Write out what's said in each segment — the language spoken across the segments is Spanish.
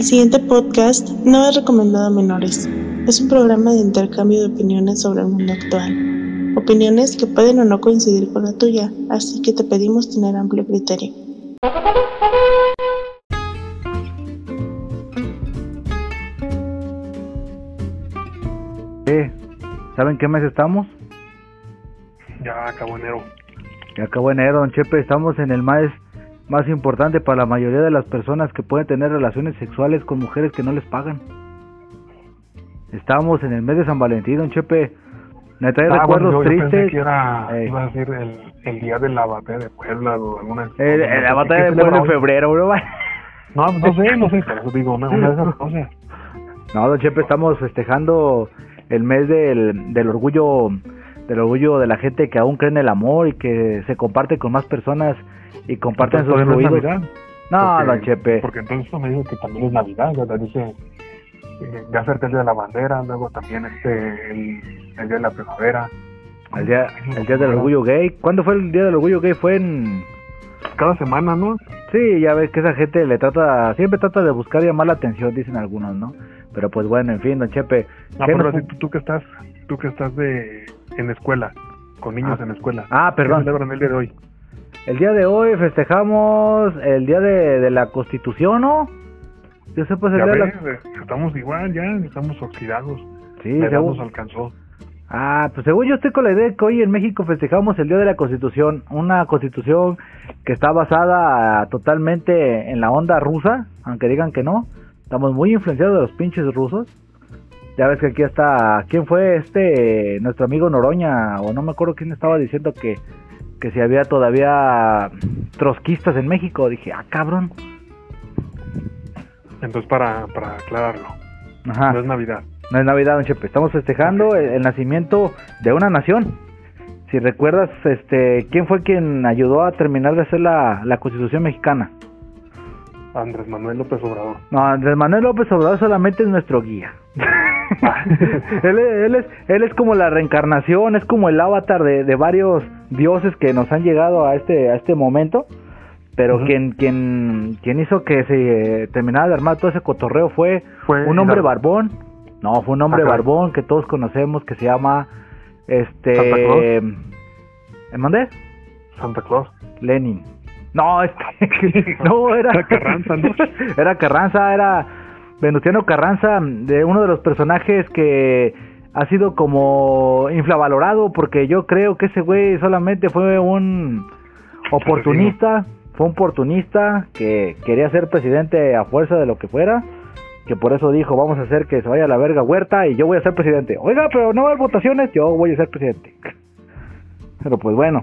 El siguiente podcast no es recomendado a menores. Es un programa de intercambio de opiniones sobre el mundo actual. Opiniones que pueden o no coincidir con la tuya, así que te pedimos tener amplio criterio. Eh, ¿Saben qué mes estamos? Ya acabó enero. Ya acabó enero, don Chepe. Estamos en el mes más importante para la mayoría de las personas que pueden tener relaciones sexuales con mujeres que no les pagan. Estamos en el mes de San Valentín, don Chepe. Me trae Ah, recuerdos bueno, yo- yo pensé tristes. que era, Ey. iba a decir el, el día de la batalla de Puebla o alguna. El- la batalla ¿qué de Puebla en febrero, bro. No, no sé, no sé, por eso digo, una, una de esas cosas. No, don Chepe, estamos festejando el mes del, del orgullo del orgullo de la gente que aún cree en el amor y que se comparte con más personas y comparten sus Entonces, ¿todavía no es fluidos. Navidad? No, Porque- don Chepe. Porque entonces me dijo que también es Navidad, ¿verdad? Dice, eh, ya cerca el día de la bandera, luego también este, el, el día de la primavera. El día, el día del orgullo gay. ¿Cuándo fue el día del orgullo gay? Fue en... Cada semana, ¿no? Sí, ya ves que esa gente le trata, siempre trata de buscar llamar la atención, dicen algunos, ¿no? Pero pues bueno, en fin, don Chepe. No, ¿qué pero nos- así, tú, tú que estás, tú que estás de, en escuela, con niños Ah. en escuela. Ah, ¿Qué perdón. celebran el día de hoy? El día de hoy festejamos el día de, de la Constitución, ¿no? Yo sé, pues el Ya día de la... eh, estamos igual, ya estamos oxidados. Sí, según- nos alcanzó. Ah, pues según yo estoy con la idea de que hoy en México festejamos el Día de la Constitución, una constitución que está basada totalmente en la onda rusa, aunque digan que no. Estamos muy influenciados de los pinches rusos. Ya ves que aquí está, ¿quién fue este, nuestro amigo Noroña? O no me acuerdo quién estaba diciendo que, que si había todavía trotskistas en México. Dije, ah, cabrón. Entonces, para, para aclararlo, Ajá. no es Navidad. No es Navidad, don Chepe. Estamos festejando el, el nacimiento de una nación. Si recuerdas, este, ¿quién fue quien ayudó a terminar de hacer la, la Constitución mexicana? Andrés Manuel López Obrador. No, Andrés Manuel López Obrador solamente es nuestro guía. él, es- él es, él es como la reencarnación, es como el avatar de, de varios dioses que nos han llegado a este, a este momento. Pero quien, quien, quien hizo que se eh, terminara de armar todo ese cotorreo fue Fue un hombre barbón. No, fue un hombre barbón que todos conocemos que se llama este Santa Claus. ¿Me mandé? Santa Claus. Lenin. No, este no era Era Carranza, ¿no? Era Carranza, era Venustiano Carranza, de uno de los personajes que ha sido como infravalorado porque yo creo que ese güey solamente fue un oportunista, fue un oportunista que quería ser presidente a fuerza de lo que fuera, que por eso dijo, vamos a hacer que se vaya a la verga Huerta y yo voy a ser presidente. Oiga, pero no haber votaciones, yo voy a ser presidente. Pero pues bueno,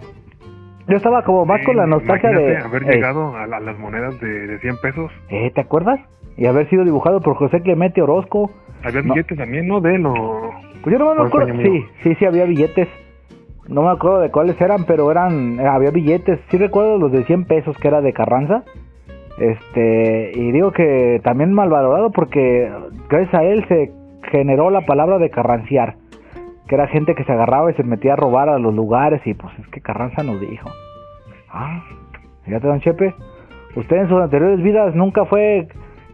yo estaba como más con la nostalgia de... haber Ey. llegado a, la- a las monedas de, de 100 pesos. Eh, ¿Te acuerdas? Y haber sido dibujado por José Clemente Orozco. Había No. billetes también, ¿no? De él o... Pues yo no me Por acuerdo. Sí, sí, sí, había billetes. No me acuerdo de cuáles eran, pero eran, eh, había billetes. Sí recuerdo los de 100 pesos que era de Carranza. Este, y digo que también mal valorado porque gracias a él se generó la palabra de carranciar. Que era gente que se agarraba y se metía a robar a los lugares y pues es que Carranza nos dijo. Ah, fíjate, don Chepe. ¿Usted en sus anteriores vidas nunca fue,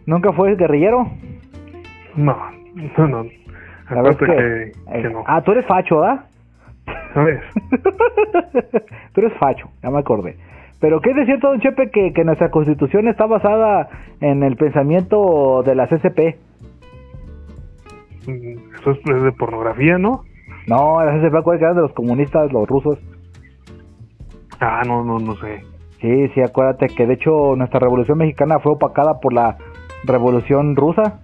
nunca fue guerrillero? No, no, no. La verdad que, eh, no. Ah, tú eres facho, ¿verdad? ¿Sabes? tú eres facho, ya me acordé. Pero ¿qué es cierto, don Chepe, que, que nuestra constitución está basada en el pensamiento de la CCP? Mm, Eso es de pornografía, ¿no? No, la CCP acuerda que eran de los comunistas, los rusos. Ah, no, no, no sé. Sí, sí, acuérdate que de hecho nuestra revolución mexicana fue opacada por la revolución rusa.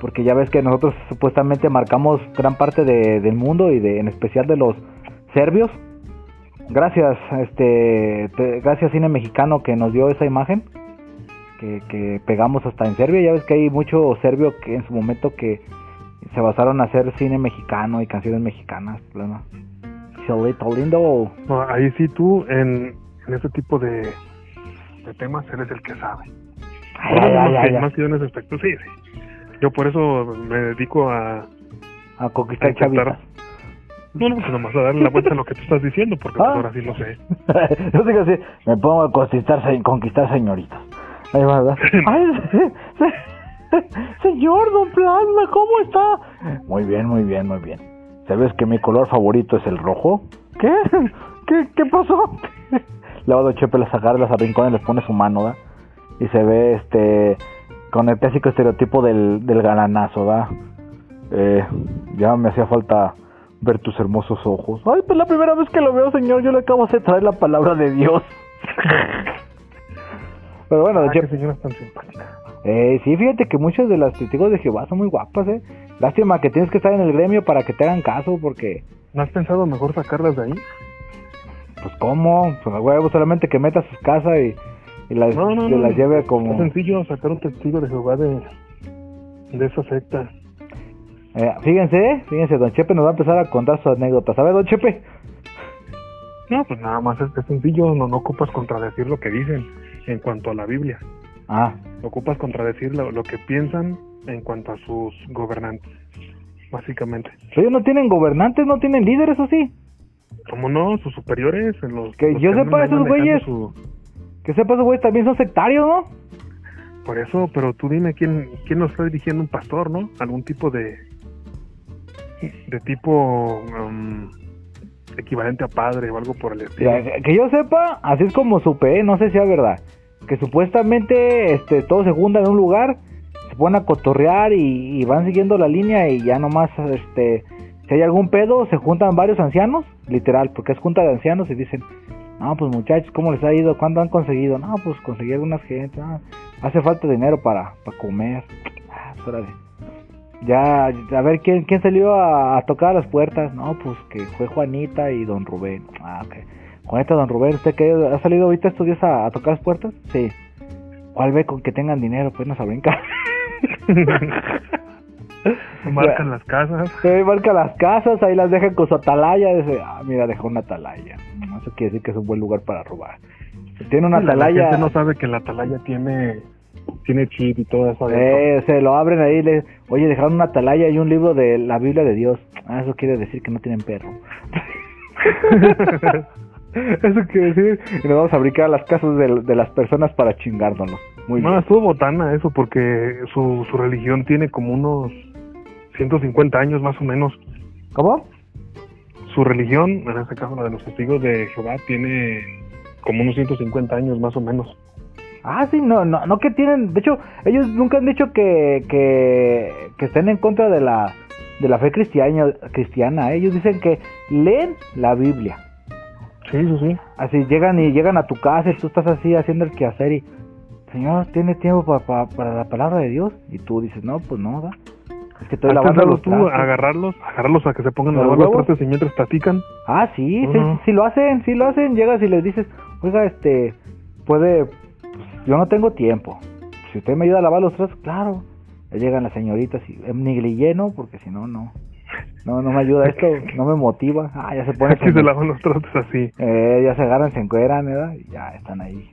Porque ya ves que nosotros supuestamente marcamos gran parte de- del mundo y de, en especial de los serbios. Gracias, este, te- gracias cine mexicano que nos dio esa imagen que, pegamos hasta en Serbia. Ya ves que hay mucho serbio que en su momento que se basaron a hacer cine mexicano y canciones mexicanas. Lindo. Ahí sí tú, en, en ese tipo de temas, eres el que sabe. Ay, ay, ay, que, más yo en ese aspecto, sí, sí. Yo por eso me dedico a... A conquistar chavitas. No, no, pues nomás a darle la vuelta a lo que tú estás diciendo, porque pues Ah. ahora sí lo sé. Yo digo así, me pongo a conquistar, conquistar señoritas. Ahí va, ¿verdad? Ay. Señor Don Plasma, ¿cómo está? Muy bien, muy bien, muy bien. ¿Sabes que mi color favorito es el rojo? ¿Qué? ¿Qué, qué pasó? Don Chepe las agarra, las arrincona y les pone su mano, ¿da? Y se ve este con el clásico estereotipo del, del galanazo, ¿da? Eh, ya me hacía falta ver tus hermosos ojos. Ay, pues la primera vez que lo veo, señor, yo le acabo de traer la palabra de Dios. Pero bueno, Ah, qué señora tan simpática. eh, sí, fíjate que muchos de los testigos de Jehová son muy guapas, ¿eh? Lástima que tienes que estar en el gremio para que te hagan caso, porque, ¿No has pensado mejor sacarlas de ahí? pues, ¿cómo? Pues, a huevo, solamente que meta a su casa y, y las, No, no, que no. las lleve Es como... sencillo sacar un testigo de Jehová de, de esa secta. Eh, fíjense, fíjense, Don Chepe nos va a empezar a contar sus anécdotas. A ver, Don Chepe. No, pues nada más es, es sencillo, no, no ocupas contradecir lo que dicen en cuanto a la Biblia. Ah, Ocupas contradecir lo, lo que piensan en cuanto a sus gobernantes, básicamente. ellos no tienen gobernantes, no tienen líderes, ¿o sí? ¿Cómo no? Sus superiores, en los... Que los yo sepa, esos güeyes- su- Que sepas, güey, también son sectarios, ¿no? Por eso, pero tú dime quién, quién nos está dirigiendo un pastor, ¿no? Algún tipo de... De tipo... um, equivalente a padre o algo por el estilo. Que yo sepa, así es como supe, ¿eh? no sé si es verdad. Que supuestamente este, todos se juntan en un lugar, se ponen a cotorrear y, y van siguiendo la línea y ya nomás, este, si hay algún pedo, se juntan varios ancianos, literal, porque es junta de ancianos y dicen, no, pues muchachos, ¿cómo les ha ido? ¿Cuándo han conseguido? No, pues conseguí algunas gente, ah, hace falta dinero para, para comer. Ah, órale. Ya, a ver, ¿quién, quién salió a, a tocar las puertas? No, pues que fue Juanita y Don Rubén. Ah, ok. Juanita, Don Rubén, ¿usted qué, ha salido ahorita estos días a, a tocar las puertas? Sí. ¿Cuál ve con que tengan dinero? Pues nos brincar. Marcan las casas. Se marca las casas, ahí las dejan con su atalaya. Dice, ah, mira, dejó una atalaya. Eso quiere decir que es un buen lugar para robar. Tiene una La- La atalaya. gente no sabe que la atalaya tiene tiene chip y todo eso. Eh, se lo abren ahí, le, oye, dejaron una atalaya y un libro de la Biblia de Dios. Ah, eso quiere decir que no tienen perro. eso quiere decir que nos vamos a brincar a las casas de, de las personas para chingárnoslos. Muy no, bien. estuvo botana eso porque su, su religión tiene como unos 150 años más o menos. ¿Cómo? Su religión, en este caso la de los testigos de Jehová, tiene como unos 150 años más o menos. Ah, sí, no, no, no que tienen, de hecho, ellos nunca han dicho que, que, que estén en contra de la, de la fe cristiana, cristiana. Ellos dicen que leen la Biblia. Sí, sí, sí. Así llegan y llegan a tu casa y tú estás así haciendo el quehacer y, Señor, ¿tiene tiempo pa- pa- para la palabra de Dios? Y tú dices, no, pues no, ¿da? Es que estoy ¿Has lavando los tú trastes". agarrarlos, agarrarlos a que se pongan a ¿Los lavar los trastes y mientras platican? Ah, sí, sí, Ujú. sí lo hacen, sí lo hacen. Llegas y les dices, oiga, este, puede, pues, yo no tengo tiempo. Si usted me ayuda a lavar los trastes, claro. Ya llegan las señoritas y eh, ni lleno porque si no, no. No, no me ayuda esto, no me motiva. Ah, ya se pone. Aquí se lavan los trastes así. Eh, ya se agarran, se encueran, ¿verdad? Y ya están ahí,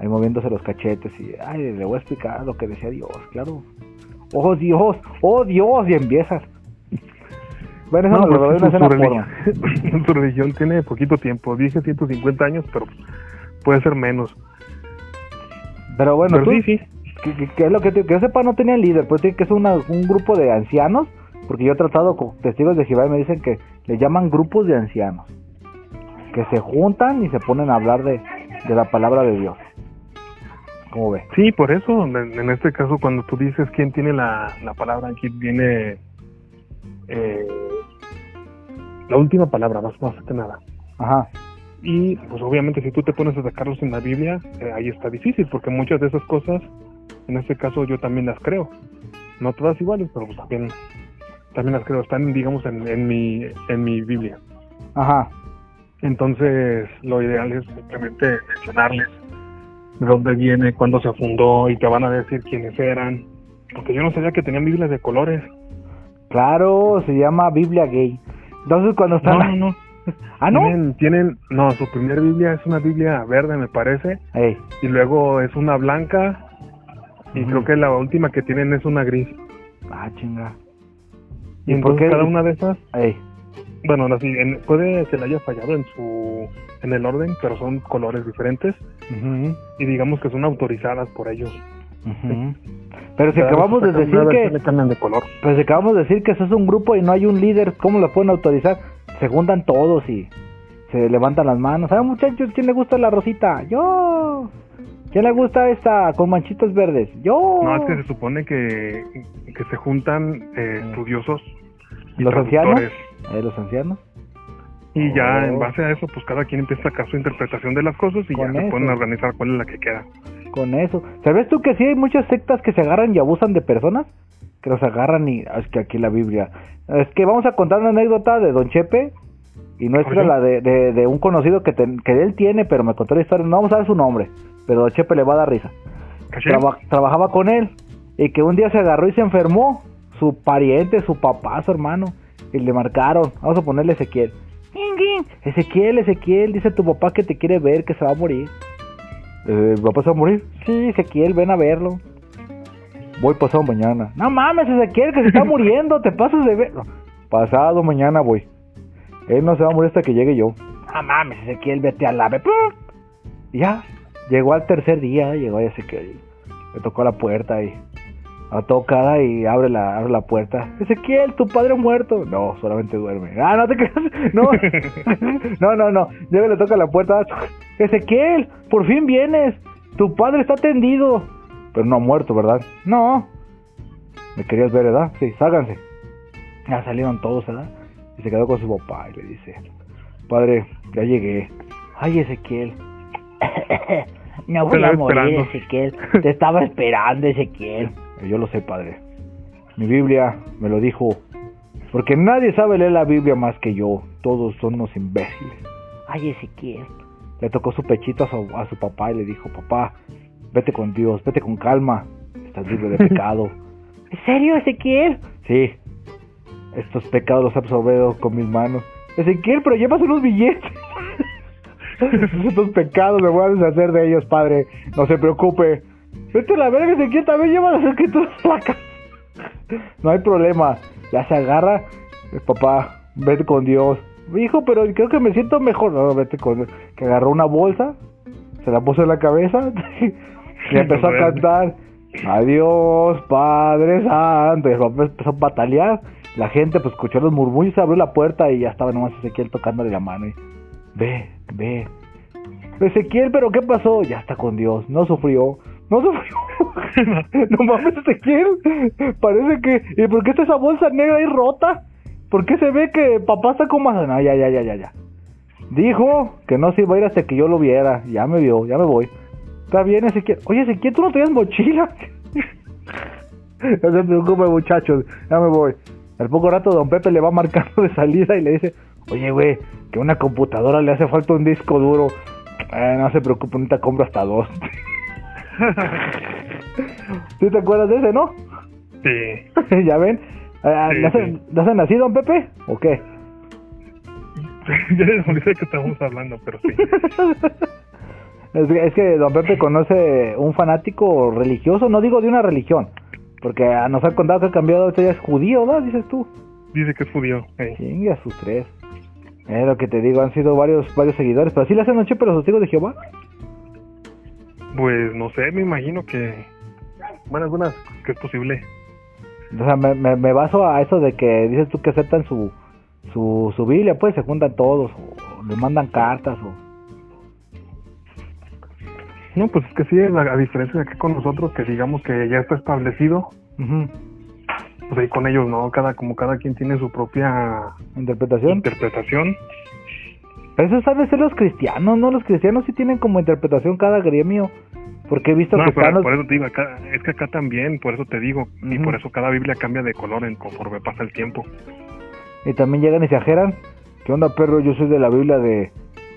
ahí moviéndose los cachetes y, ay, le voy a explicar lo que decía Dios, claro. Oh Dios, oh Dios, y empiezas. Bueno, eso No, pues, una su, religión, su religión tiene poquito tiempo, dije 150 años, pero puede ser menos. Pero bueno, pero tú, sí, sí. que, que- que es lo que, te- que yo sepa no tenían líder, pues tiene que ser una- un grupo de ancianos, porque yo he tratado con testigos de Jehová y me dicen que le llaman grupos de ancianos, que se juntan y se ponen a hablar de, de la palabra de Dios. ¿Cómo ve? Sí, por eso, en, este caso, cuando tú dices quién tiene la, la palabra, aquí viene eh, la última palabra, más, más que nada. Ajá. Y pues obviamente si tú te pones a sacarlos en la Biblia, eh, ahí está difícil, porque muchas de esas cosas, en este caso yo también las creo. No todas iguales, pero pues también, también las creo. Están, digamos, en, en, mi, en mi Biblia. Ajá. Entonces, lo ideal es simplemente mencionarles de dónde viene, cuándo se fundó y te van a decir quiénes eran. Porque yo no sabía que tenían Biblias de colores. Claro, se llama Biblia gay. Entonces cuando están... No, no, no. Ah, ¿no? Tienen, tienen, no, su primer Biblia es una Biblia verde, me parece. Y luego es una blanca. Y creo que la última que tienen es una gris. ah, chinga. Y, ¿Y por qué? cada una de esas, bueno, así, en- puede que le haya fallado en su, en el orden, pero son colores diferentes. Y digamos que son autorizadas por ellos. ujú. Pero si acabamos de decir que... le cambian de color. Pero si acabamos de decir que eso es un grupo y no hay un líder, ¿cómo lo pueden autorizar? Se juntan todos y se levantan las manos. Ah, muchachos, ¿quién le gusta la rosita? Yo. ¿Quién le gusta esta con manchitas verdes? Yo. No, es que se supone que, que se juntan eh, estudiosos y ¿Los ancianos? Eh, los ancianos. Y ya Oh. en base a eso, pues cada quien empieza a sacar su interpretación de las cosas y Con ya se pueden organizar cuál es la que queda. Con eso. ¿Sabes tú que sí hay muchas sectas que se agarran y abusan de personas? Que los agarran y... ah, Es que aquí la Biblia... Es que vamos a contar una anécdota de Don Chepe y nuestra Oye. la de, de, de un conocido que, ten- que él tiene, pero me contó la historia. No vamos a dar su nombre, pero Don Chepe le va a dar risa. ¿Caché? Traba- trabajaba con él y que un día se agarró y se enfermó su pariente, su papá, su hermano y le marcaron, vamos a ponerle Ezequiel. Ezequiel, Ezequiel, dice tu papá que te quiere ver, que se va a morir. Eh, ¿Mi papá se va a morir? Sí, Ezequiel, ven a verlo. Voy pasado mañana. No mames, Ezequiel, que se está muriendo, te pasas de ver. Pasado mañana voy. Él no se va a morir hasta que llegue yo. No mames, Ezequiel, vete al ave. Ya, llegó al tercer día, llegó Ezequiel. Le tocó la puerta y a tocada y abre la, abre la puerta. Ezequiel, tu padre ha muerto. No, solamente duerme. Ah, no te creas. No, no, no, no. Llega y le toca la puerta. Ezequiel, por fin vienes. Tu padre está tendido. Pero no ha muerto, ¿verdad? No. Me querías ver, ¿verdad? Sí, ságanse. Ya salieron todos, ¿verdad? Y se quedó con su papá y le dice, padre, ya llegué. Ay, Ezequiel. No voy a morir, esperando. Ezequiel. Te estaba esperando, Ezequiel. Yo lo sé, padre. Mi Biblia me lo dijo. Porque nadie sabe leer la Biblia más que yo. Todos son unos imbéciles. Ay, Ezequiel. Le tocó su pechito a su, a su papá y le dijo, papá, vete con Dios, vete con calma. Estás libre de pecado. ¿En serio, Ezequiel? Sí. Estos pecados los he absorbido con mis manos. Ezequiel, pero llevas unos billetes. Estos pecados me voy a deshacer de ellos, padre. No se preocupe. Vete a la verga, Ezequiel, también lleva las escrituras a la casa. No hay problema. Ya se agarra. Papá, vete con Dios. Hijo, pero creo que me siento mejor. No, vete con Dios. Que agarró una bolsa, se la puso en la cabeza y empezó a cantar. Adiós, Padre Santo. Y el papá empezó a patalear. La gente pues escuchó los murmullos, abrió la puerta y ya estaba nomás Ezequiel tocándole la mano. Y, ve, ve. Ezequiel, pero ¿qué pasó? Ya está con Dios. No sufrió. No sufrió. no mames, Ezequiel. Parece que... ¿Y por qué está esa bolsa negra ahí rota? ¿Por qué se ve que papá está como... No, ya, ya, ya, ya, ya. Dijo que no se iba a ir hasta que yo lo viera. Ya me vio, ya me voy. Está bien, Ezequiel. Oye, Ezequiel, ¿tú no traías mochila? no se preocupe, muchachos. Ya me voy. Al poco rato, don Pepe le va marcando de salida y le dice... Oye, güey, que una computadora le hace falta un disco duro. Eh, no se preocupe, ahorita compro hasta dos. ¿Sí te acuerdas de ese, no? Sí. ¿Ya ven? Sí, ¿Le hacen, sí. ¿le hacen así, don Pepe? ¿O qué? ya les olvidé que estamos hablando, pero sí. Es, que- es que don Pepe conoce un fanático religioso, no digo de una religión, porque ah, nos ha contado que ha cambiado, ahorita ya es judío, ¿verdad? Dices tú. Dice que es judío. eh. Chingue a sus tres. Es lo que te digo, han sido varios varios seguidores, pero sí le hacen noche pero los testigos de Jehová. Pues no sé, me imagino que. Bueno, algunas que es posible. O sea, me, me, me baso a eso de que dices tú que aceptan su, su, su Biblia, pues se juntan todos, o le mandan cartas, o... No, pues es que sí, a, a diferencia de aquí con nosotros, que digamos que ya está establecido, Ujú. pues ahí con ellos, ¿no? Cada, como cada quien tiene su propia ¿Interpretación? interpretación. Pero eso sabe ser los cristianos, ¿no? Los cristianos sí tienen como interpretación cada gremio. Porque he visto No, que los- por eso te digo, acá, es que acá también, por eso te digo, y Ujú. por eso cada Biblia cambia de color en conforme pasa el tiempo. Y también llegan y se ajeran. ¿Qué onda, perro? Yo soy de la Biblia de...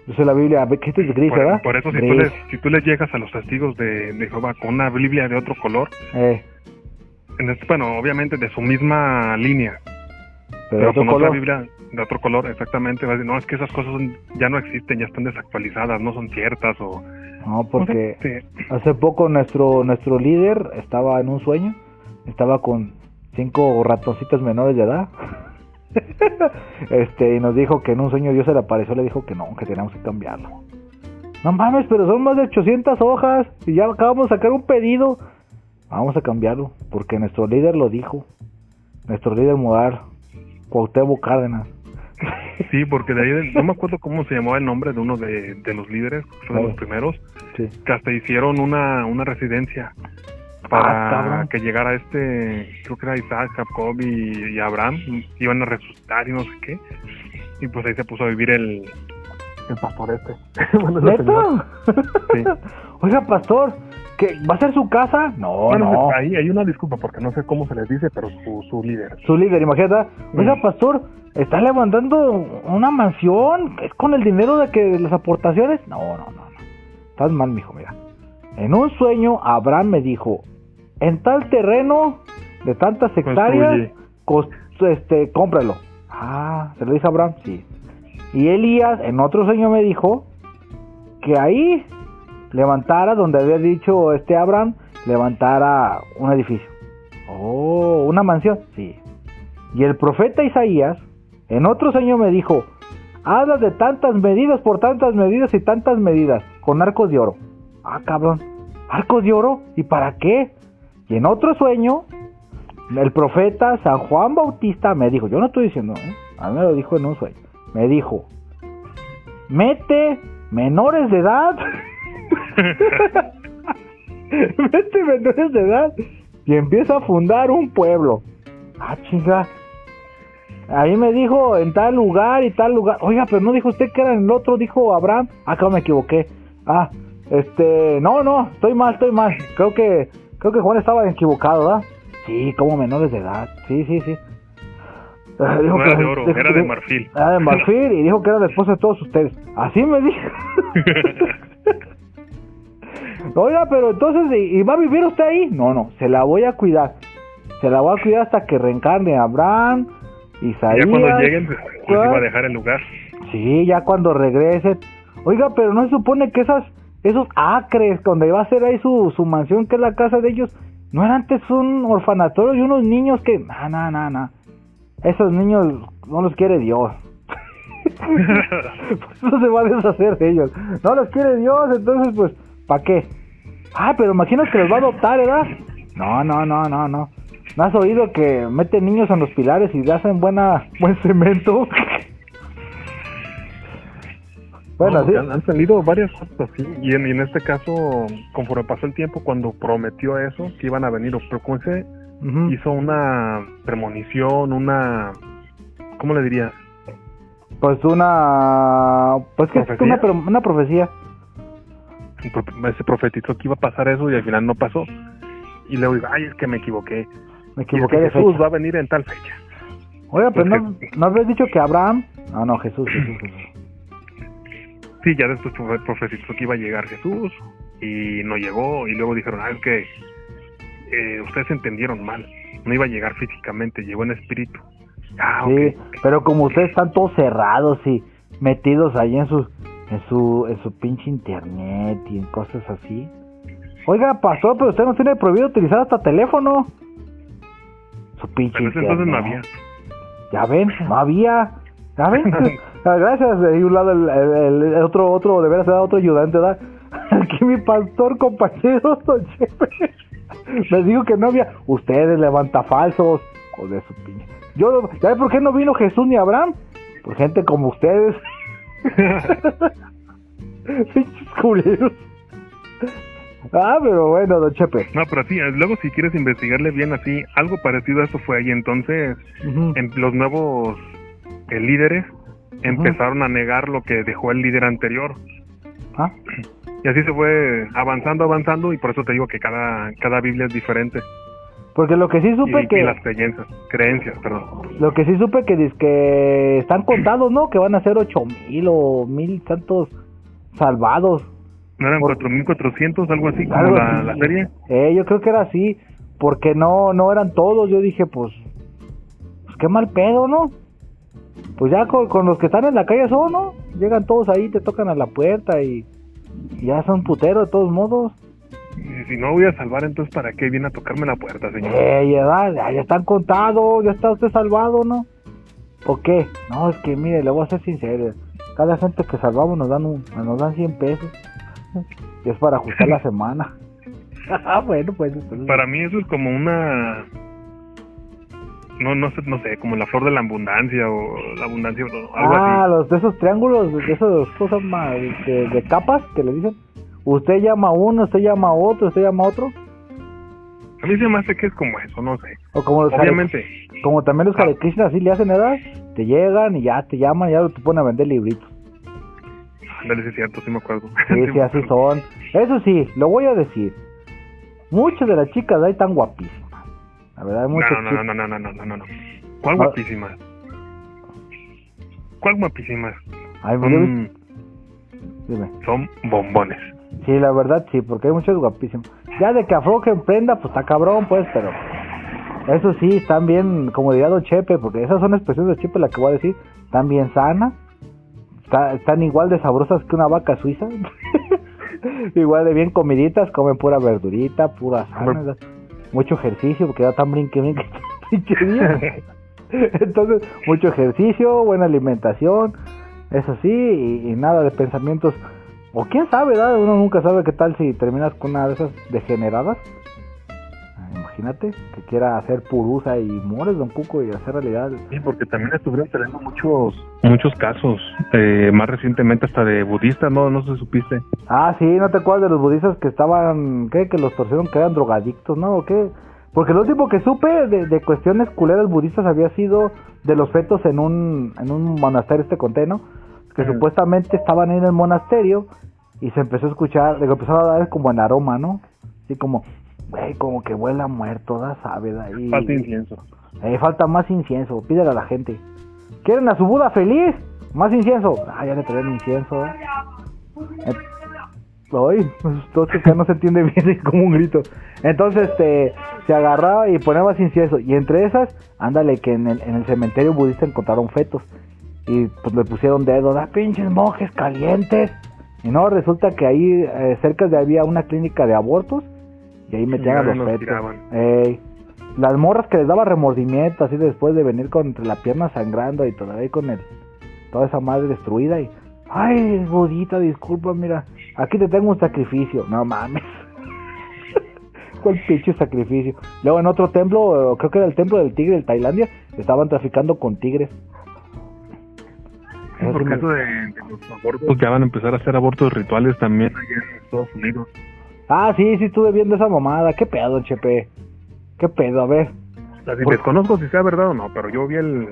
Yo soy la Biblia... ¿Qué este es gris, Por, verdad? por eso si tú, les, si tú les llegas a los testigos de, de Jehová con una Biblia de otro color, Eh, en este, bueno, obviamente de su misma línea, pero, pero con color. otra Biblia de otro color, exactamente, va a decir, no, es que esas cosas son- ya no existen, ya están desactualizadas, no son ciertas o... No, porque Sí. hace poco nuestro nuestro líder estaba en un sueño. Estaba con cinco ratoncitos menores de edad. este, y nos dijo que en un sueño Dios se le apareció, le dijo que no, que teníamos que cambiarlo. No mames, pero son más de 800 hojas y ya acabamos de sacar un pedido. Vamos a cambiarlo, porque nuestro líder lo dijo. Nuestro líder moral, Cuauhtémoc Cárdenas. Sí, porque de ahí, no me acuerdo cómo se llamaba el nombre de uno de, de los líderes, fue de los primeros, Sí. que hasta hicieron una, una residencia Ah, para cabrón. que llegara este, creo que era Isaac, Jacob y, y Abraham, iban a resucitar y no sé qué, y pues ahí se puso a vivir el, el pastor este. Bueno. Oiga, pastor, ¿que ¿va a ser su casa? No, Bueno, no. ahí hay una disculpa porque no sé cómo se les dice, pero su, su líder. Su líder, imagínate. Oiga, Mm. pastor, ¿está levantando una mansión? ¿Es con el dinero de que de las aportaciones? No, no, no, no. Estás mal, mijo, mira. En un sueño, Abraham me dijo, en tal terreno de tantas hectáreas, este, cómpralo. Ah, ¿se lo dice Abraham? Sí. Y Elías, en otro sueño, me dijo que ahí levantara, donde había dicho este Abraham, levantara un edificio. Oh, una mansión. Sí. Y el profeta Isaías, en otro sueño, me dijo, habla de tantas medidas por tantas medidas y tantas medidas, con arcos de oro. Ah, cabrón. ¿Arcos de oro? ¿Y para qué? Y en otro sueño, el profeta San Juan Bautista me dijo, yo no estoy diciendo, ¿eh? a mí me lo dijo en un sueño, me dijo, mete menores de edad, mete menores de edad y empieza a fundar un pueblo. Ah, chinga. Ahí me dijo en tal lugar y tal lugar. Oiga, pero no dijo usted que era en el otro, dijo Abraham. Ah, acá me equivoqué. Ah, este, no, no, estoy mal, estoy mal. Creo que, creo que Juan estaba equivocado, ¿verdad? Sí, como menores de edad. Sí, sí, sí. Ah, dijo No que- era de oro, dijo- era de marfil. Era de marfil y dijo que era la esposa de todos ustedes. Así me dijo. Oiga, pero entonces, ¿y y va a vivir usted ahí? No, no, se la voy a cuidar. Se la voy a cuidar hasta que reencarne Abraham, Isaías. ya cuando lleguen, pues, iba a dejar el lugar. Sí, ya cuando regrese. Oiga, pero no se supone que esas, esos acres donde va a ser ahí su, su mansión, que es la casa de ellos, no eran antes un orfanatorio y unos niños que, no, no, no, no. Esos niños no los quiere Dios. no se va a deshacer de ellos. No los quiere Dios, entonces pues, ¿para qué? Ah, pero imaginas que los va a adoptar, ¿verdad? No, no, no, no, no. ¿No has oído que meten niños en los pilares y le hacen buena, buen cemento? bueno, No, sí. han, han salido varias cosas así. Y en, y en este caso, conforme pasó el tiempo, cuando prometió eso, que iban a venir, pero como ese Ujú. hizo una premonición, una. ¿Cómo le diría? Pues una... Pues que es una, una profecía. Se profetizó que iba a pasar eso y al final no pasó. Y luego digo, ay, es que me equivoqué. Me equivoqué de Jesús fecha. va a venir en tal fecha. Oiga, pero Pues no, ¿no habías dicho que Abraham... Ah, no, Jesús, Jesús, Jesús. Sí, ya después profe- profetizó que iba a llegar Jesús y no llegó. Y luego dijeron, ah, es que eh, ustedes entendieron mal. No iba a llegar físicamente, llegó en espíritu. Ah, Sí, pero como ustedes están todos cerrados y metidos ahí en su, en su, en su pinche internet y en cosas así. Oiga, pastor, pero usted no tiene prohibido utilizar hasta teléfono. Su pinche Pero en ese entonces no internet. había. Ya ven, no había. Ya ven. Ah, Gracias. De un lado el, el- el otro, otro, de veras, otro ayudante, ¿verdad? Aquí mi pastor, compañero, don Chepe. Me dijo que no había. Ustedes levanta falsos. Joder, su pinche. Yo, ¿ya ven por qué no vino Jesús ni Abraham? Por gente como ustedes. Pinches culeros. Ah, pero bueno, don Chepe. No, pero sí, luego si quieres investigarle bien así, algo parecido a eso fue ahí. Entonces, en los nuevos eh, líderes empezaron a negar lo que dejó el líder anterior. Ah, Y así se fue avanzando, avanzando, y por eso te digo que cada, cada Biblia es diferente. Porque lo que sí supe y que. las creencias, creencias, perdón. Lo que sí supe que que están contados, ¿no? Que van a ser ocho mil o mil tantos salvados. ¿No eran Por- 4.400, algo así, como Algo la, así. la serie? Eh, yo creo que era así, porque no no eran todos. Yo dije, pues, pues qué mal pedo, ¿no? Pues ya con, con los que están en la calle son, ¿no? Llegan todos ahí, te tocan a la puerta y, y ya son puteros de todos modos. Y si no voy a salvar, entonces ¿para qué viene a tocarme la puerta, señor? Eh, ya, ya, ya están contados, ya está usted salvado, ¿no? ¿O qué? No, es que mire, le voy a ser sincero. Cada gente que salvamos nos dan un, nos dan 100 pesos. Y es para ajustar la semana. ah, bueno, pues. Para mí eso es como una no no sé, no sé, como la flor de la abundancia o la abundancia o algo ah, así. los de esos triángulos, de esas cosas más de, de, capas que le dicen. Usted llama a uno, usted llama a otro, usted llama a otro. A mí se me hace que es como eso, no sé. O como los Obviamente. como también los Ah. Hare Krishna así le hacen edad, te llegan y ya te llaman y ya te ponen a vender libritos. Ándale, sí es cierto, sí me acuerdo. Sí, sí, así son. Eso sí, lo voy a decir. Muchas de las chicas de ahí están guapísimas. La verdad, hay muchas No, no, chicas- no, no, no, no, no, no, no. ¿Cuál Ah. guapísima? ¿Cuál guapísima? Ay, Mm, dime. son bombones. Sí, la verdad sí, porque hay muchos guapísimos. Ya de que aflojen prenda, pues está cabrón, pues, pero. Eso sí, están bien, como diría Don Chepe, porque esas son expresiones de Chepe las que voy a decir. Están bien sanas. Está- están igual de sabrosas que una vaca suiza. igual de bien comiditas, comen pura verdurita, pura sana. Mucho ejercicio, porque ya están brinque, brinque. Entonces, mucho ejercicio, buena alimentación, eso sí, y, y nada de pensamientos. O quién sabe, ¿verdad? Uno nunca sabe qué tal si terminas con una de esas degeneradas. Imagínate que quiera hacer purusa y mueres, don Cuco, y hacer realidad. Sí, porque también estuvieron saliendo muchos muchos casos, eh, más recientemente hasta de budistas, no no se supiste. Ah, sí, ¿no te acuerdas de los budistas que estaban, qué? Que los torcieron que eran drogadictos, ¿no? ¿O qué? Porque lo último que supe de, de cuestiones culeras budistas había sido de los fetos en un, en un monasterio, este conté, ¿no? Que supuestamente estaban ahí en el monasterio y se empezó a escuchar, le empezó a dar como en aroma, ¿no? Así como, güey, como que huele a muerto, da sabe, da ahí. Falta incienso. Eh, falta más incienso, pídele a la gente. ¿Quieren a su Buda feliz? Más incienso. Ah, ya le traen incienso. Eh, Ay, que ya no se entiende bien como un grito. Entonces este, se agarraba y ponía más incienso. Y entre esas, ándale, que en el, en el cementerio budista encontraron fetos. Y pues le pusieron dedos, ah, pinches monjes calientes. Y no, resulta que ahí eh, cerca de había una clínica de abortos. Ahí metían a los. Ey. Las morras que les daba remordimiento así después de venir con entre la pierna sangrando y todavía ahí con el, toda esa madre destruida y ay budita disculpa mira aquí te tengo un sacrificio no mames cuál pinche sacrificio luego en otro templo creo que era el templo del tigre de Tailandia estaban traficando con tigres Sí, porque me- eso de, de los abortos ya van a empezar a hacer abortos rituales también allá en Estados Unidos. Ah sí sí estuve viendo esa mamada qué pedo chepe qué pedo a ver Por- desconozco si sea verdad o no, pero yo vi el,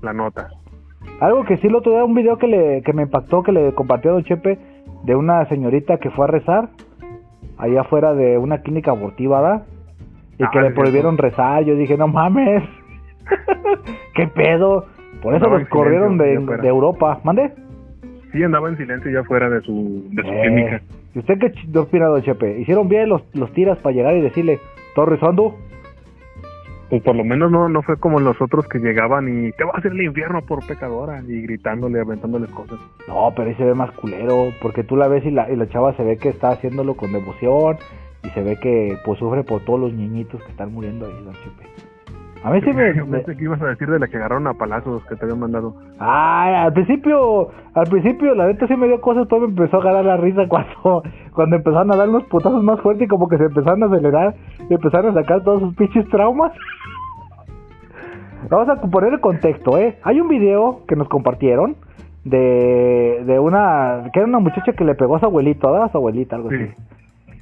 la nota. Algo que sí el otro día, un video que, le, que me impactó, que le compartió a Don Chepe, de una señorita que fue a rezar, allá afuera de una clínica abortiva, ¿verdad? Y Ah, que le prohibieron rezar, yo dije, no mames, ¿qué pedo? Por eso Andaba los corrieron silencio, de, de Europa, ¿mande? Sí, andaba en silencio ya fuera de su, de su Eh, clínica. ¿Y usted qué opina, Don Chepe? ¿Hicieron bien los, los tiras para llegar y decirle, ¿todo rezando? Pues por lo menos no, no fue como los otros que llegaban y te vas hacer el infierno por pecadora y gritándole, aventándoles cosas. No, pero ahí se ve más culero, porque tú la ves y la, y la chava se ve que está haciéndolo con devoción y se ve que pues sufre por todos los niñitos que están muriendo ahí, don Chepe. A mí sí me... Me- pensé que ibas a decir de la que agarraron a palazos que te habían mandado. Ay, al principio, al principio la neta sí me dio cosas, todo me empezó a agarrar la risa cuando, cuando empezaron a dar unos putazos más fuertes y como que se empezaron a acelerar y empezaron a sacar todos sus pinches traumas. Vamos a poner el contexto, ¿eh? Hay un video que nos compartieron de, de una, que era una muchacha que le pegó a su abuelito, ¿verdad? A su abuelita, algo Sí. así.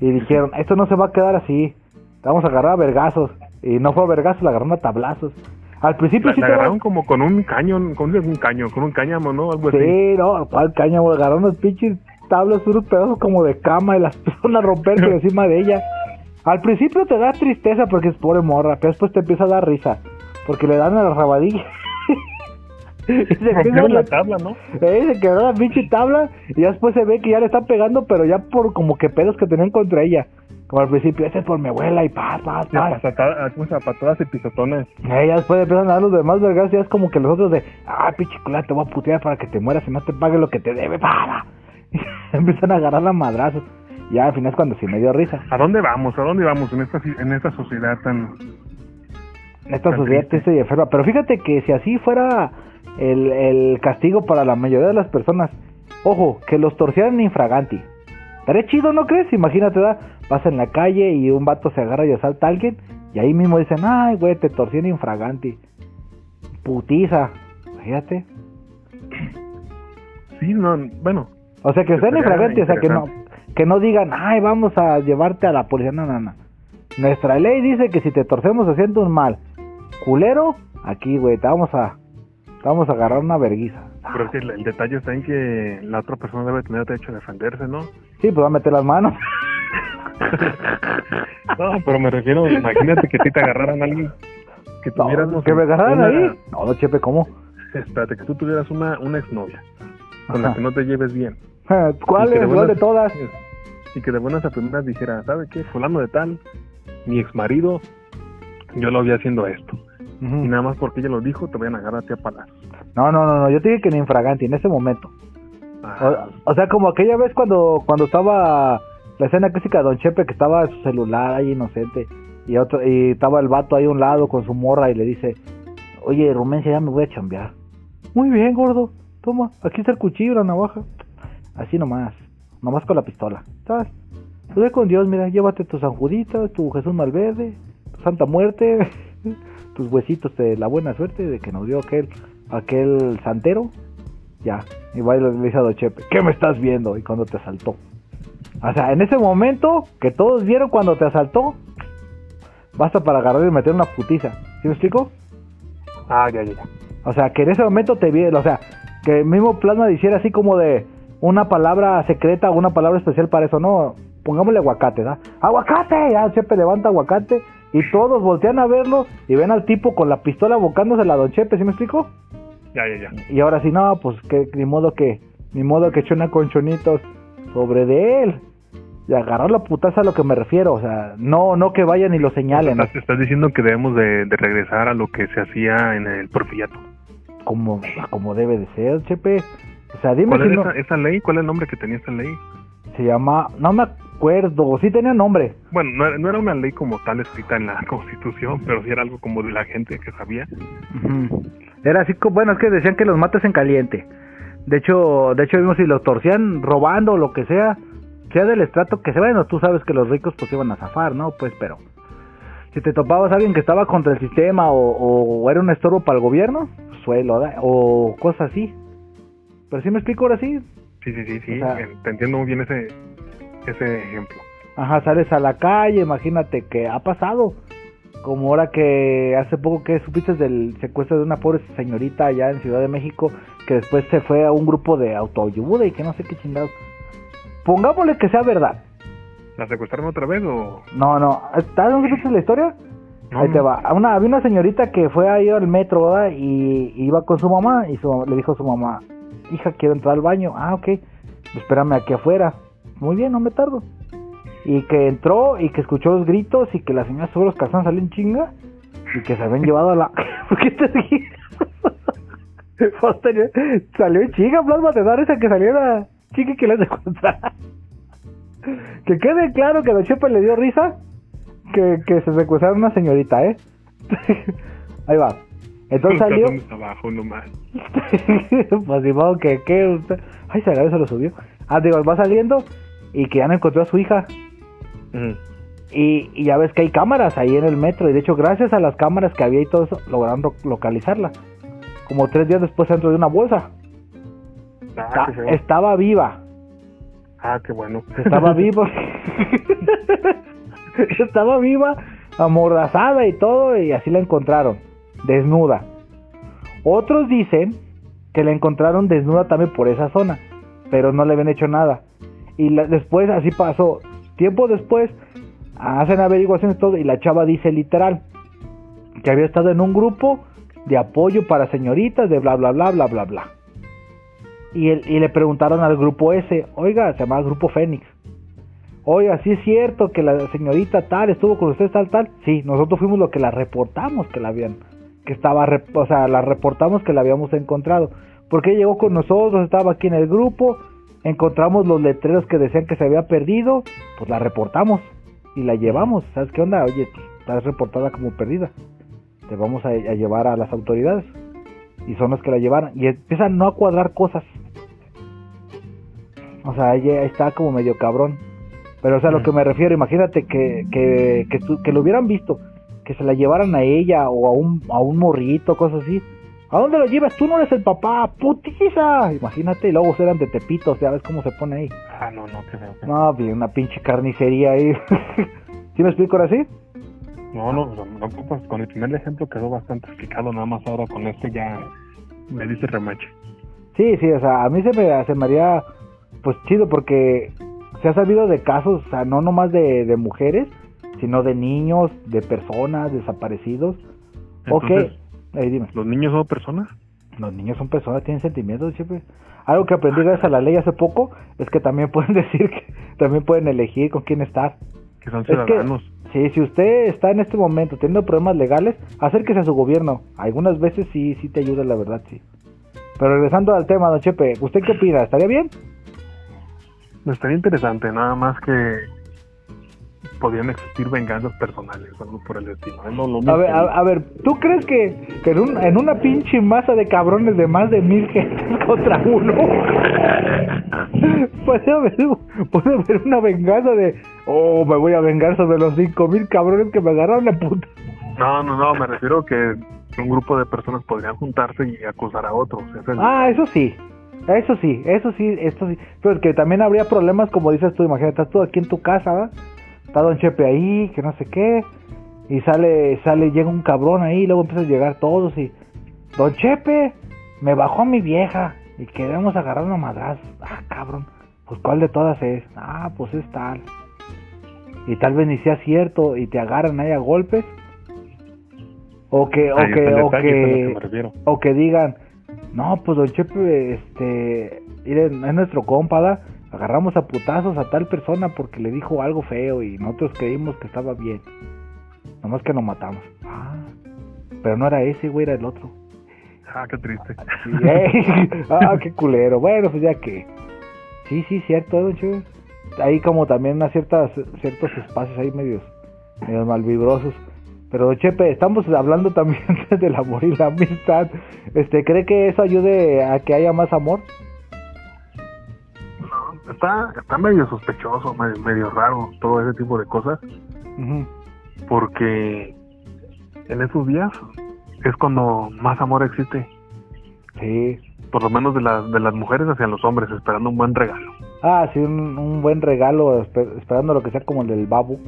Y dijeron, esto no se va a quedar así, vamos a agarrar a vergazos. Y no fue a vergazos, la agarraron a tablazos. Al principio La, sí la te agarraron como con un caño, con un caño, con un cáñamo, ¿no? Algo así. Sí, no, ¿cuál güey? Agarraron unos pinches tablas, unos pedazos como de cama y las empezaron a romper por encima de ella. Al principio te da tristeza porque es pobre morra, pero después te empieza a dar risa. Porque le dan a la rabadilla. Y se a Rompieron la la tabla, ¿no? eh, se quebró la pinche tabla y ya después se ve que ya le están pegando, pero ya por como que pedos que tenían contra ella. Como al principio, ese es por mi abuela y pa, pa, Ya, pa. pasata- ¿cómo se llama? patadas y pisotones. Eh, ya después empiezan a dar los demás vergas, ya es como que los otros de, ah, pinche culera, te voy a putear para que te mueras y no te pague lo que te debe, para. empiezan a agarrar la madrazos. Ya al final es cuando sí me dio risa. ¿A dónde vamos? ¿A dónde vamos en esta, en esta sociedad tan... Esta Tan sociedad triste y enferma. Pero fíjate que si así fuera el, el castigo para la mayoría de las personas, ojo, que los torcieran infraganti. Estaría chido, ¿no crees? Imagínate, ¿verdad? vas en la calle y un vato se agarra y asalta a alguien y ahí mismo dicen, ay, güey, te torció infragante. Putiza, fíjate. Sí, no, bueno. O sea, que sean Estaría infragantes, o sea, que no, que no digan, ay, vamos a llevarte a la policía. No, no, no. Nuestra ley dice que si te torcemos haciendo un mal culero, aquí, güey, te vamos a, vamos a agarrar una verguiza. Pero es que el, el detalle está en que la otra persona debe tener derecho a defenderse, ¿no? Sí, pues va a meter las manos. No, pero me refiero, imagínate que a ti te agarraran a alguien que tuvieras, no que me agarraran una- ahí. No, no, chepe, ¿cómo? Espérate, que tú tuvieras una, una exnovia con Ajá. la que no te lleves bien. ¿Cuál es? de ¿Cuál de todas? Y que de buenas a primeras dijera, ¿sabe qué? Fulano de tal, mi ex marido, yo lo vi haciendo esto. Y nada más porque ella lo dijo, te vayan a agarrar a ti a palazos. No, no, no, no, yo te dije que ni infraganti en ese momento. Ah, O, o sea, como aquella vez cuando cuando estaba la escena clásica de Don Chepe que estaba en su celular ahí inocente y otro y estaba el vato ahí a un lado con su morra y le dice, oye, Rumencia, ya me voy a chambear. Muy bien, gordo. Toma, aquí está el cuchillo, la navaja. Así nomás, nomás con la pistola. ¿Sabes? Ve con Dios, mira, llévate tus sanjuditas, tu Jesús Malverde, tu Santa Muerte, huesitos de la buena suerte de que nos dio aquel aquel santero. Ya, y va y le dice a Don Chepe, ¿qué me estás viendo? Y cuando te asaltó. O sea, en ese momento que todos vieron cuando te asaltó, basta para agarrar y meter una putiza. ¿Sí me explico? ah, ya, ya. O sea, que en ese momento te vi, o sea, que el mismo plasma dijera así como de una palabra secreta o una palabra especial para eso, no, pongámosle aguacate, ¿da? ¡Aguacate! Ya Chepe levanta aguacate y todos voltean a verlo y ven al tipo con la pistola bocándose la Don Chepe, ¿sí me explico? Ya, ya, ya. Y ahora sí, no, pues que ni modo que, ni modo que eche una conchonitos sobre de él. Y agarrar la putaza a lo que me refiero, o sea, no, no que vayan y lo señalen. Estás, estás diciendo que debemos de, de regresar a lo que se hacía en el porfiriato. como, como debe de ser, Chepe. O sea, dime ¿Cuál si es no, esa, esa ley? ¿Cuál es el nombre que tenía esa ley? se llama, no me acuerdo, sí tenía nombre. Bueno, no, era- no era una ley como tal escrita en la Constitución, pero sí era algo como de la gente que sabía. Era así, como- bueno, es que decían que los mates en caliente. De hecho, de hecho vimos si los torcían robando o lo que sea, sea del estrato que sea, bueno, tú sabes que los ricos pues iban a zafar, ¿no? Pues, pero si te topabas a alguien que estaba contra el sistema o, o era un estorbo para el gobierno, suelo, o cosas así. Pero sí me explico ahora sí, Sí, sí, sí, sí. O sea- te entiendo muy bien ese, ese ejemplo. Ajá, sales a la calle, imagínate que ha pasado. Como ahora que hace poco que supiste del secuestro de una pobre señorita allá en Ciudad de México, que después se fue a un grupo de autoayuda y que no sé qué chingados. Pongámosle que sea verdad. ¿La secuestraron otra vez o...? No, no, ¿estás supiste la historia? No, Ahí te va. A Una, había una señorita que fue ahí al metro, ¿verdad? Y iba con su mamá y su le dijo a su mamá, hija, quiero entrar al baño. Ah, ok, espérame aquí afuera. Muy bien, no me tardo. Y que entró y que escuchó los gritos y que la señora sobre los calzones salió en chinga y que se habían llevado a la... ¿Por qué te ríes? Salió en chinga, plasma, te da esa que saliera chica que les encontrar. Que quede claro que a la Chepa le dio risa que, que se secuestraron una señorita, ¿eh? Ahí va. Entonces salió. abajo nomás. pues que, que Ay, se se lo subió. Ah, digo, va saliendo y que ya no encontró a su hija. Y, y ya ves que hay cámaras ahí en el metro. Y de hecho, gracias a las cámaras que había y todo eso, lograron ro- localizarla. Como tres días después dentro de una bolsa. Ah, Está- estaba viva. Ah, qué bueno. Estaba viva. estaba viva, amordazada y todo, y así la encontraron, desnuda. Otros dicen que la encontraron desnuda también por esa zona, pero no le habían hecho nada. Y después así pasó. Tiempo después hacen averiguaciones todo, y la chava dice literal que había estado en un grupo de apoyo para señoritas, de bla bla bla bla bla bla. Y, el- y le preguntaron al grupo ese, oiga, se llamaba Grupo Fénix. Oiga, sí es cierto que la señorita tal estuvo con usted tal tal. Sí, nosotros fuimos los que la reportamos que la habían, que estaba, o sea, la reportamos que la habíamos encontrado. Porque llegó con nosotros, estaba aquí en el grupo, encontramos los letreros que decían que se había perdido, pues la reportamos y la llevamos. ¿Sabes qué onda? Oye, pues, estás reportada como perdida. Te vamos a, a llevar a las autoridades. Y son los que la llevaron. Y empiezan no a cuadrar cosas. O sea, ella está como medio cabrón. Pero, o sea, lo Mm. que me refiero, imagínate que, que, que, que lo hubieran visto, que se la llevaran a ella o a un, a un morrito, cosas así. ¿A dónde lo llevas? Tú no eres el papá, putiza. Imagínate, y luego eran de Tepito, ya ves cómo se pone ahí. Ah, no, no, qué feo. qué- No, bien, una pinche carnicería ahí. ¿Sí me explico ahora sí? No, no, no, no ocupas. Con el primer ejemplo quedó bastante explicado, nada más ahora con este ya me dice remache. Sí, sí, o sea, a mí se me, se me haría, pues chido, porque se ha sabido de casos, o sea, no nomás de, de mujeres, sino de niños, de personas, desaparecidos. Entonces, ok, ahí dime. ¿los niños son personas? Los niños son personas, tienen sentimientos siempre. Algo que aprendí gracias a la ley hace poco es que también pueden decir que también pueden elegir con quién estar. Que son Es que- ciudadanos. Sí, si usted está en este momento teniendo problemas legales, acérquese a su gobierno. Algunas veces sí, sí te ayuda, la verdad, sí. Pero regresando al tema, don Chepe, ¿usted qué opina? ¿Estaría bien? Estaría interesante, nada más que podrían existir venganzas personales, algo por el lo- lo A ver, a, a ver, ¿tú crees que, que en, un- en una pinche masa de cabrones de más de mil gentes contra uno puede haber, puede haber una venganza de, oh, me voy a vengar sobre los cinco mil cabrones que me agarraron la puta? No, no, no, me refiero que un grupo de personas podrían juntarse y acusar a otros. Es Ah, eso sí. Eso sí, eso sí, esto sí. Pero es que también habría problemas, como dices tú, imagínate, estás tú aquí en tu casa, ¿verdad? Está Don Chepe ahí, que no sé qué. Y sale, sale, llega un cabrón ahí, y luego empiezan a llegar todos y... Don Chepe, me bajó mi vieja y queremos agarrar una madrazo. Ah, cabrón. Pues ¿cuál de todas es? Ah, pues es tal. Y tal vez ni sea cierto y te agarran ahí a golpes. O que, o Ahí que, o que, o que digan, no, pues don Chepe, este, es nuestro compa, ¿da? Agarramos a putazos a tal persona porque le dijo algo feo y nosotros creímos que estaba bien. Nomás que lo matamos. Ah, pero no era ese, güey, era el otro. Ah, qué triste. Sí, ah, qué culero. Bueno, pues ya que. Sí, sí, cierto, don Chepe. Hay como también unas ciertas, ciertos espacios ahí medios, medios malvibrosos. Pero Chepe, estamos hablando también del amor y la amistad. Este, ¿cree que eso ayude a que haya más amor? Está, está medio sospechoso, medio, medio raro todo ese tipo de cosas, porque en esos días es cuando más amor existe, Sí. por lo menos de las, de las mujeres hacia los hombres, esperando un buen regalo. Ah, sí, un, un buen regalo, esper- esperando lo que sea como el del babu.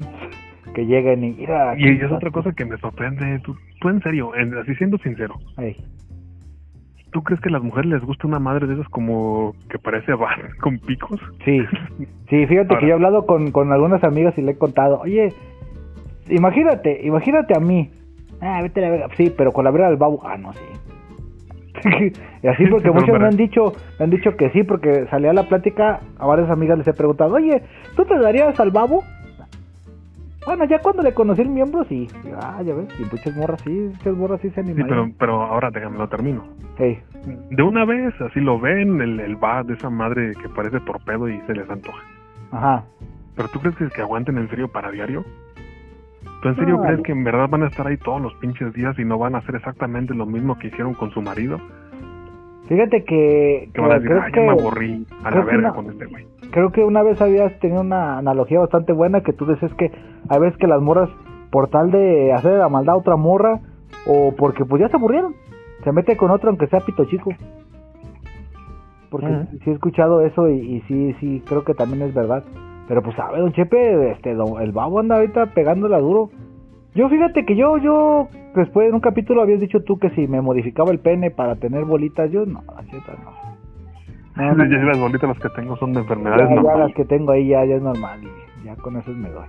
que lleguen y mira. Y es otra cosa que me sorprende, tú, tú en serio, en- así siendo sincero, Ey. ¿Tú crees que a las mujeres les gusta una madre de esas como que parece bar con picos? Sí, sí, fíjate Ahora. que yo he hablado con, con algunas amigas y le he contado, oye, imagínate, imagínate a mí. Ah, vete a la verga. Sí, pero con la verga del babu. Ah, no, sí. y así porque muchos me han dicho, me han dicho que sí, porque salía a la plática, a varias amigas les he preguntado, oye, ¿tú te darías al babu? Bueno, ya cuando le conocí el miembro, sí. Ah, ya ves, y muchas morras sí, muchas morras sí se Sí, animan. pero, pero ahora déjame lo termino. Ey, De una vez, así lo ven, el, el bar de esa madre que parece torpedo y se les antoja. ajá. ¿Pero tú crees que, que aguanten en serio para diario? ¿Tú en serio No, crees que en verdad van a estar ahí todos los pinches días y no van a hacer exactamente lo mismo que hicieron con su marido? Fíjate que, Que van a decir, creo ah, ya que me aburrí a la verga con este güey. Creo que una vez habías tenido una analogía bastante buena que tú decías que hay veces que las morras por tal de hacer la maldad a otra morra o porque pues ya se aburrieron se mete con otro aunque sea pito chico. Porque Ujú. sí he escuchado eso y, y sí sí creo que también es verdad. Pero pues sabe don Chepe este don- el babo anda ahorita pegándola duro. Yo fíjate que yo yo después en un capítulo habías dicho tú que si me modificaba el pene para tener bolitas yo no la no No, no, Ya no. las bolitas las que tengo son de Ya, enfermedades ya normales. las que tengo ahí ya, ya es normal y ya con eso me doy.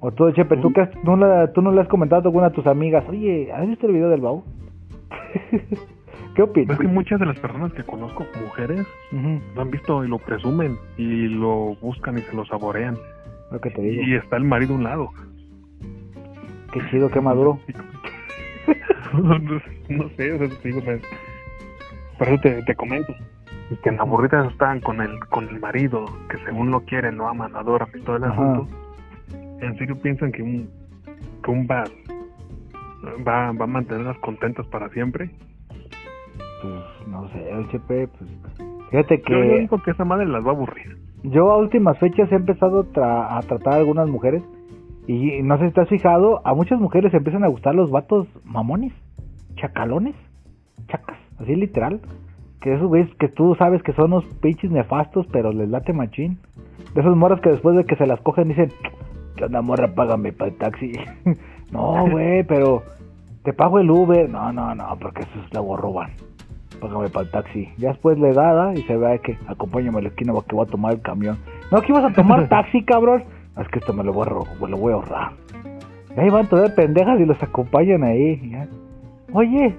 O tú, Chepe, ¿tú, has- no la- tú no le has comentado a alguna de tus amigas, oye, ¿has visto el video del Bau? ¿Qué opinas? Es que muchas de las personas que conozco, mujeres, Ujú, lo han visto y lo presumen y lo buscan y se lo saborean. lo que te digo. Y está el marido a un lado. Qué chido, qué maduro. no, no sé, o sea, te digo, pues, por eso te, te comento. Y que en la burrita están con el, con el marido, que según lo quieren, lo aman, adoran y todo el Ajá. asunto. ¿En serio piensan que un, que un bar va, va a mantenerlas contentas para siempre? Pues no sé, el pues fíjate Yo, yo que digo que esa madre las va a aburrir. yo a últimas fechas he empezado a tratar a algunas mujeres y no sé si te has fijado, a muchas mujeres empiezan a gustar los vatos mamones, chacalones, chacas, así literal. Que esos güeyes que tú sabes que son unos pinches nefastos, pero les late machín. De esos morras que después de que se las cogen dicen, ¿qué onda morra? Págame para el taxi. no, güey, pero te pago el Uber. No, no, no, porque eso es la roban. Págame para el taxi. Ya después le da y se ve que acompáñame a la esquina porque voy a tomar el camión. No, que ibas a tomar taxi, cabrón. Es que esto me lo voy a, lo voy a ahorrar. Y ahí van todas pendejas y los acompañan ahí. Oye,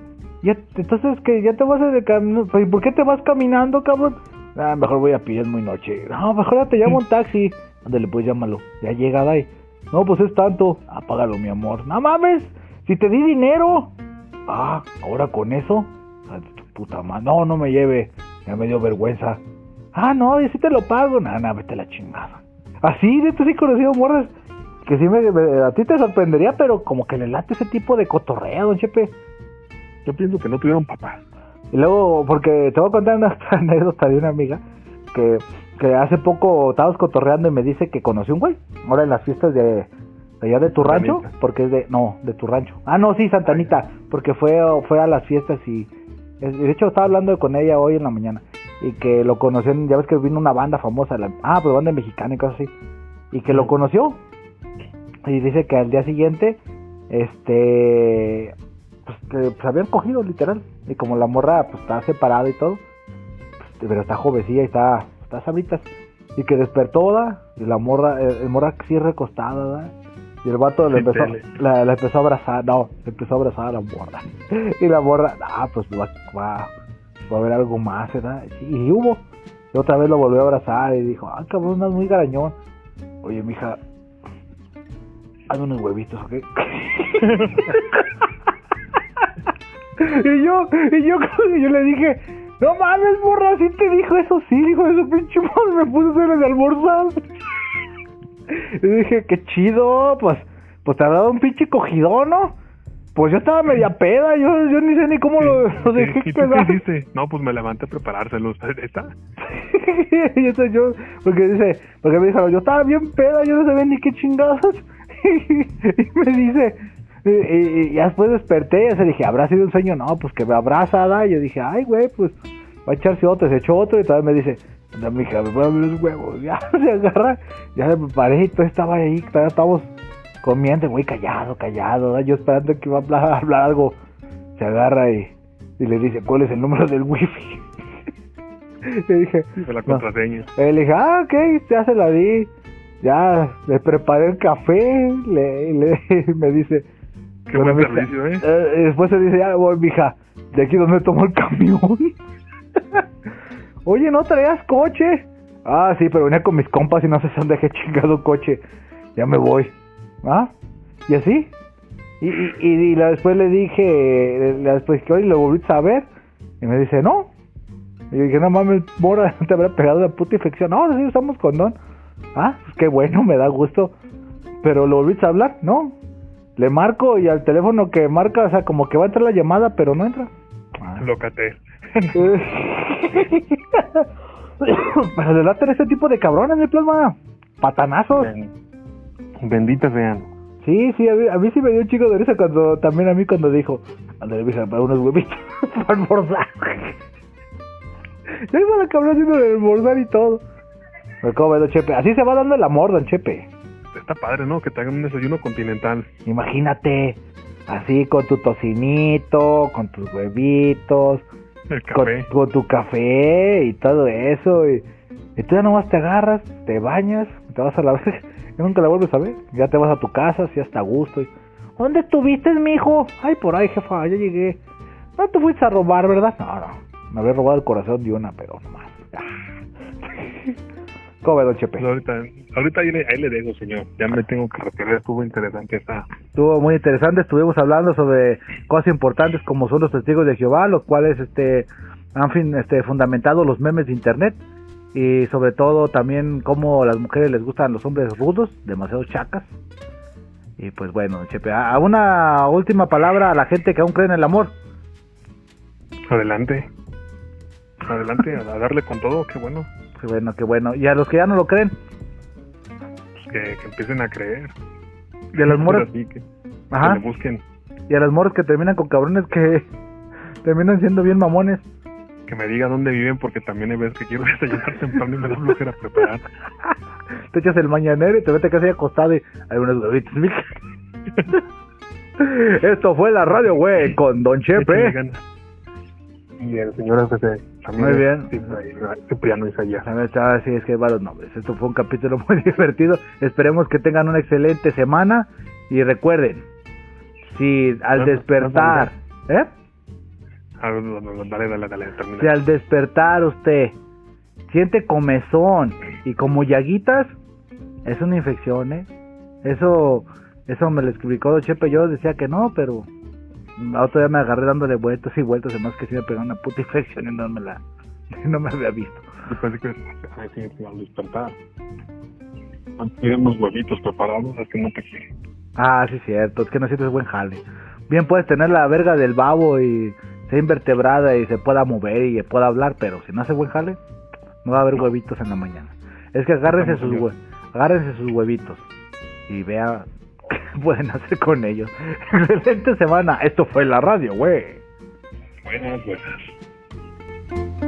ya, entonces que ya te vas a de pues, ¿Por qué te vas caminando, cabrón? Ah, mejor voy a pie, es muy noche. No, mejor te llamo un taxi. Ándale, pues llámalo. Ya llega, ahí. No, pues es tanto. Apágalo, mi amor. No mames, si te di dinero. Ah, ahora con eso. Ah, tu puta madre. No, no me lleve. Ya me dio vergüenza. Ah, no, y si te lo pago. Nada, nada, vete a la chingada. Así, de estos sí conocido morras. Que sí me, a ti te sorprendería, pero como que le late ese tipo de cotorreo, don Chepe. Yo pienso que no tuvieron papá. Y luego, porque te voy a contar una anécdota de una amiga que, que hace poco estábamos cotorreando y me dice que conoció un güey. Ahora en las fiestas de, allá de tu rancho, porque es de, no, de tu rancho. Ah, no, sí, Santanita, porque fue, fue a las fiestas y, de hecho estaba hablando con ella hoy en la mañana y que lo conocen, ya ves que vino una banda famosa, la, ah, pues banda mexicana y cosas así, y que lo conoció. Y dice que al día siguiente, este, pues, que, pues habían cogido literal, y como la morra pues está separada y todo, pues, pero está jovecilla y está, está sabritas, y que despertó, ¿da? y la morra, el, morra sí recostada, ¿da? Y el vato le empezó, la, empezó a abrazar, no, le empezó a abrazar a la morra. Y la morra, ah, pues va, va, va a haber algo más, ¿verdad? y hubo. Y otra vez lo volvió a abrazar y dijo, ah, cabrón, es muy garañón. Oye, mija, hazme unos huevitos, ¿ok? y yo, y yo, yo le dije, no mames, morra, sí te dijo eso, sí, dijo eso, pinche madre, me puso a el almorzar. y dije, qué chido, pues, pues te ha dado un pinche cogidón, ¿no? Pues yo estaba media peda, yo, yo ni sé ni cómo lo, dejé ¿Y, qué hiciste? No, pues me levanté a preparárselos. ¿Está? y eso yo, porque dice, porque me dijo, yo estaba bien peda, yo no sabía ni qué chingados. y me dice, y, ya después desperté y se dije, ¿habrá sido un sueño? No, pues que me abrazada. Y yo dije, ay, güey, pues va a echarse otro. Se echó otro y todavía me dice, mi hija, me voy a abrir los huevos. Ya se agarra, ya me preparé y todo estaba ahí, todavía estábamos comiendo, muy callado, callado, yo esperando que iba a hablar, algo, se agarra y, y, le dice, ¿cuál es el número del wifi? le dije, la contraseña. Le dije, ah, ok, ya se la di, ya le preparé el café, le, le me dice, Qué buen servicio, ¿eh? ¿eh? Después se dice, ya voy, mija, de aquí donde tomo el camión. Oye, ¿no traías coche? Ah, sí, pero venía con mis compas y no sé dónde dejé chingado coche. Ya me voy. ¿Ah? Y así. Y, y, después le dije, después que hoy lo volví a saber. Y me dice, no. Y dije, no mames, mora, te habrá pegado la puta infección. No, sí usamos condón. Ah, pues qué bueno, me da gusto. Pero lo volviste a hablar, no. Le marco y al teléfono que marca, o sea, como que va a entrar la llamada, pero no entra. Ah. Lócate. pero le late ese tipo de cabrones, de plasma. Patanazos. Benditas sean. Sí, sí, a mí, sí me dio un chico de risa cuando, también a mí cuando dijo, andale, mija, para unos huevitos para almorzar. ya iba la cabrón haciendo el almorzar y todo. Pero Chepe, así se va dando el amor, don Chepe. Está padre, ¿no? Que te hagan un desayuno continental. Imagínate, así con tu tocinito, con tus huevitos, el café. Con, tu café y todo eso. Y, y tú ya nomás te agarras, te bañas, te vas a la vez nunca la vuelves a ver. Ya te vas a tu casa, si hasta gusto. Y, ¿Dónde estuviste, mijo? Ay, por ahí, jefa, ya llegué. No te fuiste a robar, ¿verdad? No, no. Me había robado el corazón de una, pero nomás. ¿Cómo ves, don Chepe? Pues ahorita, ahorita ahí, le, ahí, le, dejo, señor. Ya me tengo que retirar. Estuvo interesante esta. Estuvo muy interesante. Estuvimos hablando sobre cosas importantes como son los testigos de Jehová, los cuales este, han fin, este, fundamentado los memes de Internet y sobre todo también cómo las mujeres les gustan los hombres rudos, demasiado chacas. Y pues bueno, Chepe, a una última palabra a la gente que aún cree en el amor. Adelante. Adelante, a darle con todo, qué bueno. Qué bueno, qué bueno. ¿Y a los que ya no lo creen? Que, que empiecen a creer. ¿Y a las morras? Así que, Ajá. que le busquen, Y a las morras que terminan con cabrones que terminan siendo bien mamones. que me diga dónde viven, porque también hay veces que quiero desayunar temprano y me da flojera preparar. Te echas el mañanero y te metes casi acostado y hay unos huevitos. mija. Esto fue la radio, güey, con Don Chepe. Y el señor también. Muy bien. Cipriano Isaías. Ah, sí, es que hay varios nombres. Esto fue un capítulo muy divertido. Esperemos que tengan una excelente semana. Y recuerden, si al despertar, ¿eh? Si al despertar usted siente comezón y como llaguitas, es una infección, ¿eh? Eso, eso me lo explicó Chepe. Yo decía que no, pero la otra día me agarré dándole vueltas y vueltas. Además que sí me pegó una puta infección y no me la, no me había visto. Yo pensé que ay, sí, al despertar. Tienen unos huevitos preparados, es que no te quieren. Ah, sí, cierto. Es que no sientes buen jale. Bien puedes tener la verga del babo y sea invertebrada y se pueda mover y pueda hablar, pero si no hace buen jale, no va a haber huevitos en la mañana. Es que agárrense sus, hue agárrense sus huevitos y vea pueden hacer con ellos. Excelente semana. Esto fue la radio, güey. Buenas, buenas.